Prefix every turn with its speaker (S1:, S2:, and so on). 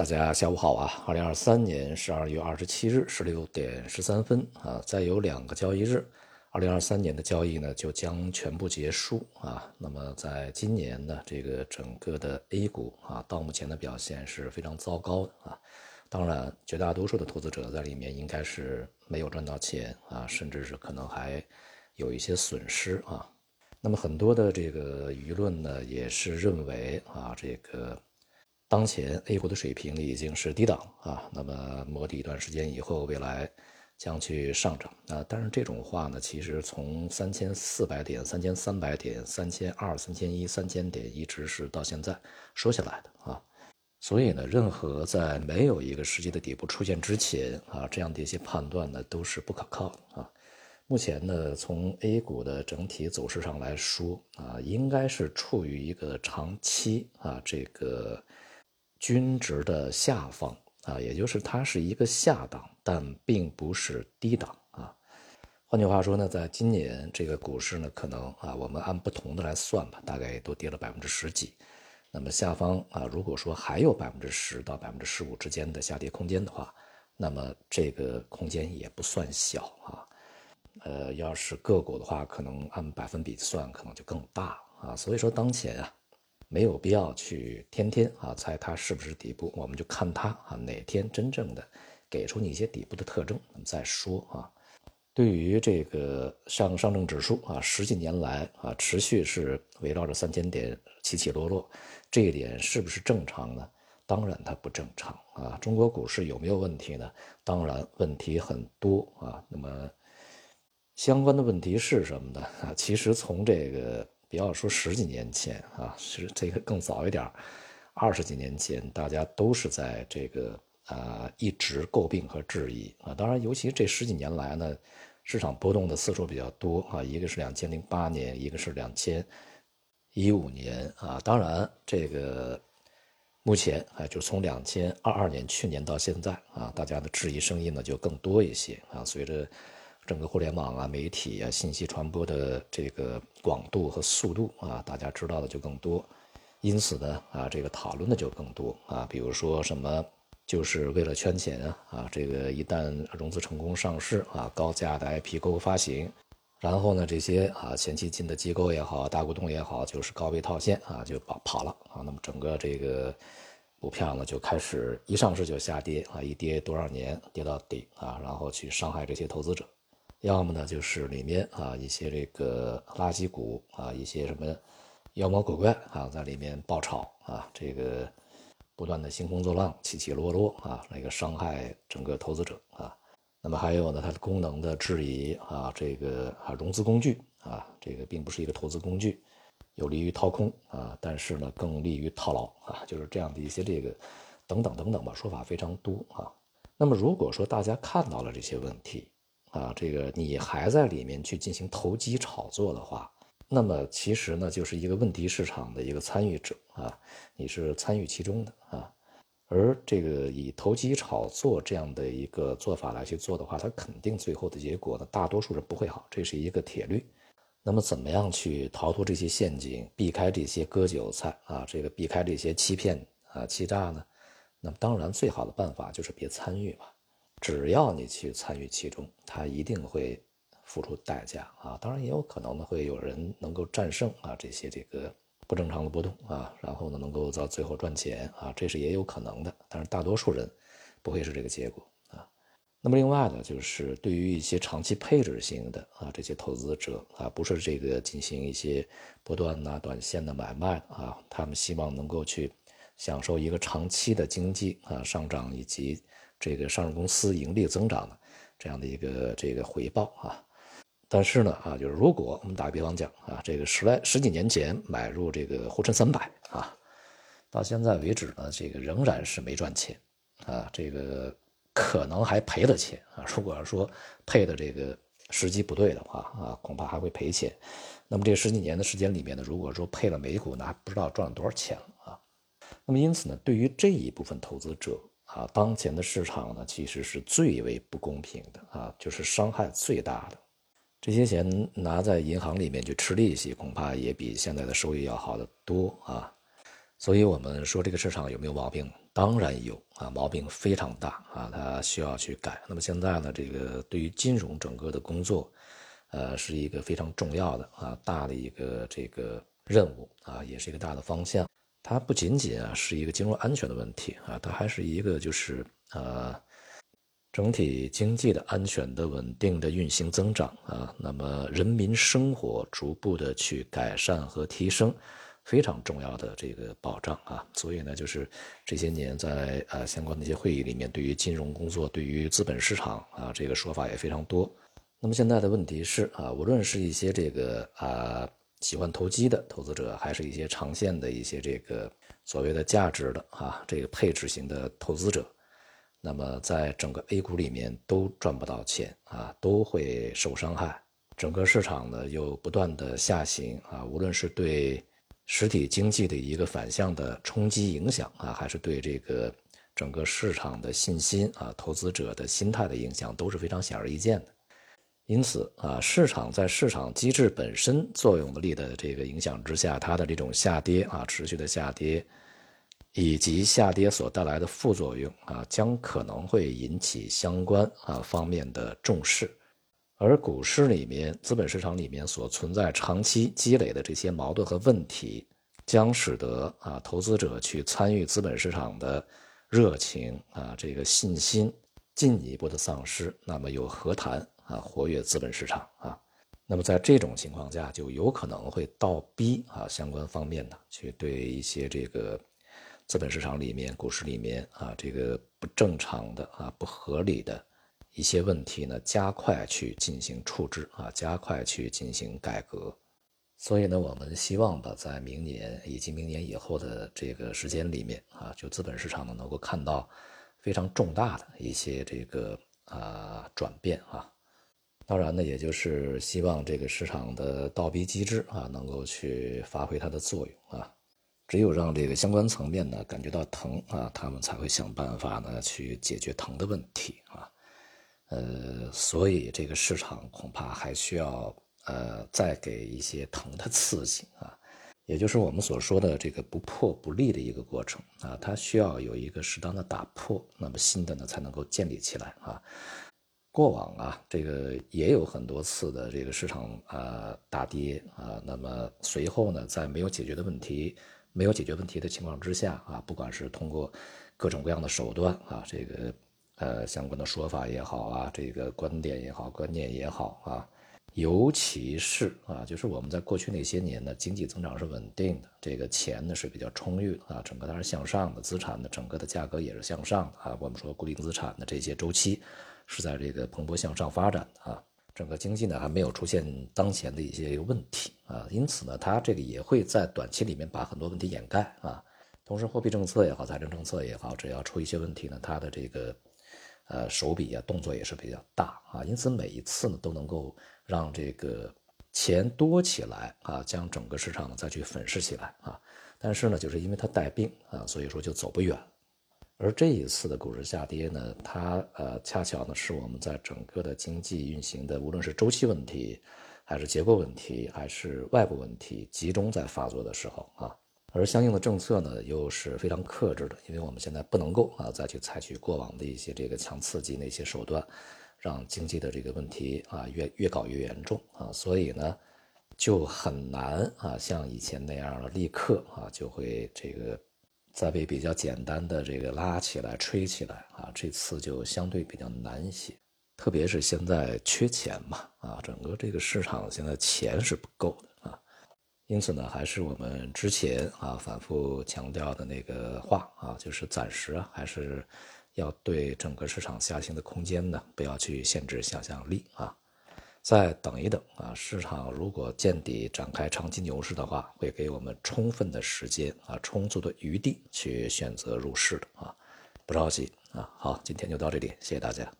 S1: 大家下午好啊！二零二三年十二月二十七日十六点十三分啊，再有两个交易日，二零二三年的交易呢就将全部结束啊。那么在今年呢，这个整个的 A 股啊，到目前的表现是非常糟糕的啊。当然，绝大多数的投资者在里面应该是没有赚到钱啊，甚至是可能还有一些损失啊。那么很多的这个舆论呢，也是认为啊，这个。当前 A 股的水平已经是低档啊，那么磨底一段时间以后，未来将去上涨啊。但是这种话呢，其实从三千四百点、三千三百点、三千二、三千一、三千点，一直是到现在说下来的啊。所以呢，任何在没有一个实际的底部出现之前啊，这样的一些判断呢，都是不可靠的啊。目前呢，从 A 股的整体走势上来说啊，应该是处于一个长期啊这个。均值的下方啊，也就是它是一个下档，但并不是低档啊。换句话说呢，在今年这个股市呢，可能啊，我们按不同的来算吧，大概也都跌了百分之十几。那么下方啊，如果说还有百分之十到百分之十五之间的下跌空间的话，那么这个空间也不算小啊。呃，要是个股的话，可能按百分比算，可能就更大啊。所以说当前啊。没有必要去天天啊猜它是不是底部，我们就看它啊哪天真正的给出你一些底部的特征，我们再说啊。对于这个上上证指数啊，十几年来啊持续是围绕着三千点起起落落，这一点是不是正常呢？当然它不正常啊。中国股市有没有问题呢？当然问题很多啊。那么相关的问题是什么呢？啊，其实从这个。不要说十几年前啊，是这个更早一点二十几年前，大家都是在这个啊一直诟病和质疑啊。当然，尤其这十几年来呢，市场波动的次数比较多啊。一个是两千零八年，一个是两千一五年啊。当然，这个目前啊，就从两千二二年去年到现在啊，大家的质疑声音呢就更多一些啊。随着整个互联网啊、媒体啊、信息传播的这个广度和速度啊，大家知道的就更多，因此呢，啊，这个讨论的就更多啊。比如说什么，就是为了圈钱啊，啊，这个一旦融资成功上市啊，高价的 IPO 发行，然后呢，这些啊前期进的机构也好，大股东也好，就是高位套现啊，就跑跑了啊。那么整个这个股票呢，就开始一上市就下跌啊，一跌多少年跌到底啊，然后去伤害这些投资者。要么呢，就是里面啊一些这个垃圾股啊，一些什么妖魔鬼怪啊，在里面爆炒啊，这个不断的兴风作浪，起起落落啊，那个伤害整个投资者啊。那么还有呢，它的功能的质疑啊，这个啊融资工具啊，这个并不是一个投资工具，有利于掏空啊，但是呢更利于套牢啊，就是这样的一些这个等等等等吧，说法非常多啊。那么如果说大家看到了这些问题，啊，这个你还在里面去进行投机炒作的话，那么其实呢，就是一个问题市场的一个参与者啊，你是参与其中的啊。而这个以投机炒作这样的一个做法来去做的话，它肯定最后的结果呢，大多数人不会好，这是一个铁律。那么怎么样去逃脱这些陷阱，避开这些割韭菜啊，这个避开这些欺骗啊、欺诈呢？那么当然，最好的办法就是别参与嘛。只要你去参与其中，他一定会付出代价啊！当然也有可能呢，会有人能够战胜啊这些这个不正常的波动啊，然后呢能够到最后赚钱啊，这是也有可能的。但是大多数人不会是这个结果啊。那么另外呢，就是对于一些长期配置型的啊这些投资者啊，不是这个进行一些波段呐、短线的买卖啊，他们希望能够去享受一个长期的经济啊上涨以及。这个上市公司盈利增长的这样的一个这个回报啊，但是呢啊，就是如果我们打个比方讲啊，这个十来十几年前买入这个沪深三百啊，到现在为止呢，这个仍然是没赚钱啊，这个可能还赔了钱啊。如果要说配的这个时机不对的话啊，恐怕还会赔钱。那么这十几年的时间里面呢，如果说配了美股呢，还不知道赚了多少钱了啊。那么因此呢，对于这一部分投资者。啊，当前的市场呢，其实是最为不公平的啊，就是伤害最大的。这些钱拿在银行里面去吃利息，恐怕也比现在的收益要好得多啊。所以，我们说这个市场有没有毛病？当然有啊，毛病非常大啊，它需要去改。那么现在呢，这个对于金融整个的工作，呃，是一个非常重要的啊大的一个这个任务啊，也是一个大的方向。它不仅仅啊是一个金融安全的问题啊，它还是一个就是呃整体经济的安全的稳定的运行增长啊，那么人民生活逐步的去改善和提升。非常重要的这个保障啊，所以呢，就是这些年在呃相关的一些会议里面，对于金融工作、对于资本市场啊，这个说法也非常多。那么现在的问题是啊，无论是一些这个啊喜欢投机的投资者，还是一些长线的一些这个所谓的价值的啊这个配置型的投资者，那么在整个 A 股里面都赚不到钱啊，都会受伤害。整个市场呢又不断的下行啊，无论是对实体经济的一个反向的冲击影响啊，还是对这个整个市场的信心啊、投资者的心态的影响都是非常显而易见的。因此啊，市场在市场机制本身作用力的这个影响之下，它的这种下跌啊、持续的下跌，以及下跌所带来的副作用啊，将可能会引起相关啊方面的重视。而股市里面、资本市场里面所存在长期积累的这些矛盾和问题，将使得啊投资者去参与资本市场的热情啊这个信心进一步的丧失。那么又何谈啊活跃资本市场啊？那么在这种情况下，就有可能会倒逼啊相关方面呢去对一些这个资本市场里面、股市里面啊这个不正常的啊不合理的。一些问题呢，加快去进行处置啊，加快去进行改革。所以呢，我们希望吧，在明年以及明年以后的这个时间里面啊，就资本市场呢，能够看到非常重大的一些这个啊转变啊。当然呢，也就是希望这个市场的倒逼机制啊，能够去发挥它的作用啊。只有让这个相关层面呢感觉到疼啊，他们才会想办法呢去解决疼的问题啊。呃，所以这个市场恐怕还需要呃再给一些疼的刺激啊，也就是我们所说的这个不破不立的一个过程啊，它需要有一个适当的打破，那么新的呢才能够建立起来啊。过往啊，这个也有很多次的这个市场啊大跌啊，那么随后呢，在没有解决的问题、没有解决问题的情况之下啊，不管是通过各种各样的手段啊，这个。呃，相关的说法也好啊，这个观点也好，观念也好啊，尤其是啊，就是我们在过去那些年呢，经济增长是稳定的，这个钱呢是比较充裕啊，整个它是向上的，资产呢整个的价格也是向上的啊。我们说固定资产的这些周期是在这个蓬勃向上发展啊，整个经济呢还没有出现当前的一些问题啊，因此呢，它这个也会在短期里面把很多问题掩盖啊。同时，货币政策也好，财政政策也好，只要出一些问题呢，它的这个。呃，手笔啊，动作也是比较大啊，因此每一次呢都能够让这个钱多起来啊，将整个市场呢再去粉饰起来啊。但是呢，就是因为它带病啊，所以说就走不远。而这一次的股市下跌呢，它呃恰巧呢是我们在整个的经济运行的，无论是周期问题，还是结构问题，还是外部问题集中在发作的时候啊。而相应的政策呢，又是非常克制的，因为我们现在不能够啊再去采取过往的一些这个强刺激的一些手段，让经济的这个问题啊越越搞越严重啊，所以呢，就很难啊像以前那样了立刻啊就会这个再被比较简单的这个拉起来吹起来啊，这次就相对比较难一些，特别是现在缺钱嘛啊，整个这个市场现在钱是不够的啊。因此呢，还是我们之前啊反复强调的那个话啊，就是暂时啊，还是要对整个市场下行的空间呢，不要去限制想象力啊，再等一等啊，市场如果见底展开长期牛市的话，会给我们充分的时间啊，充足的余地去选择入市的啊，不着急啊。好，今天就到这里，谢谢大家。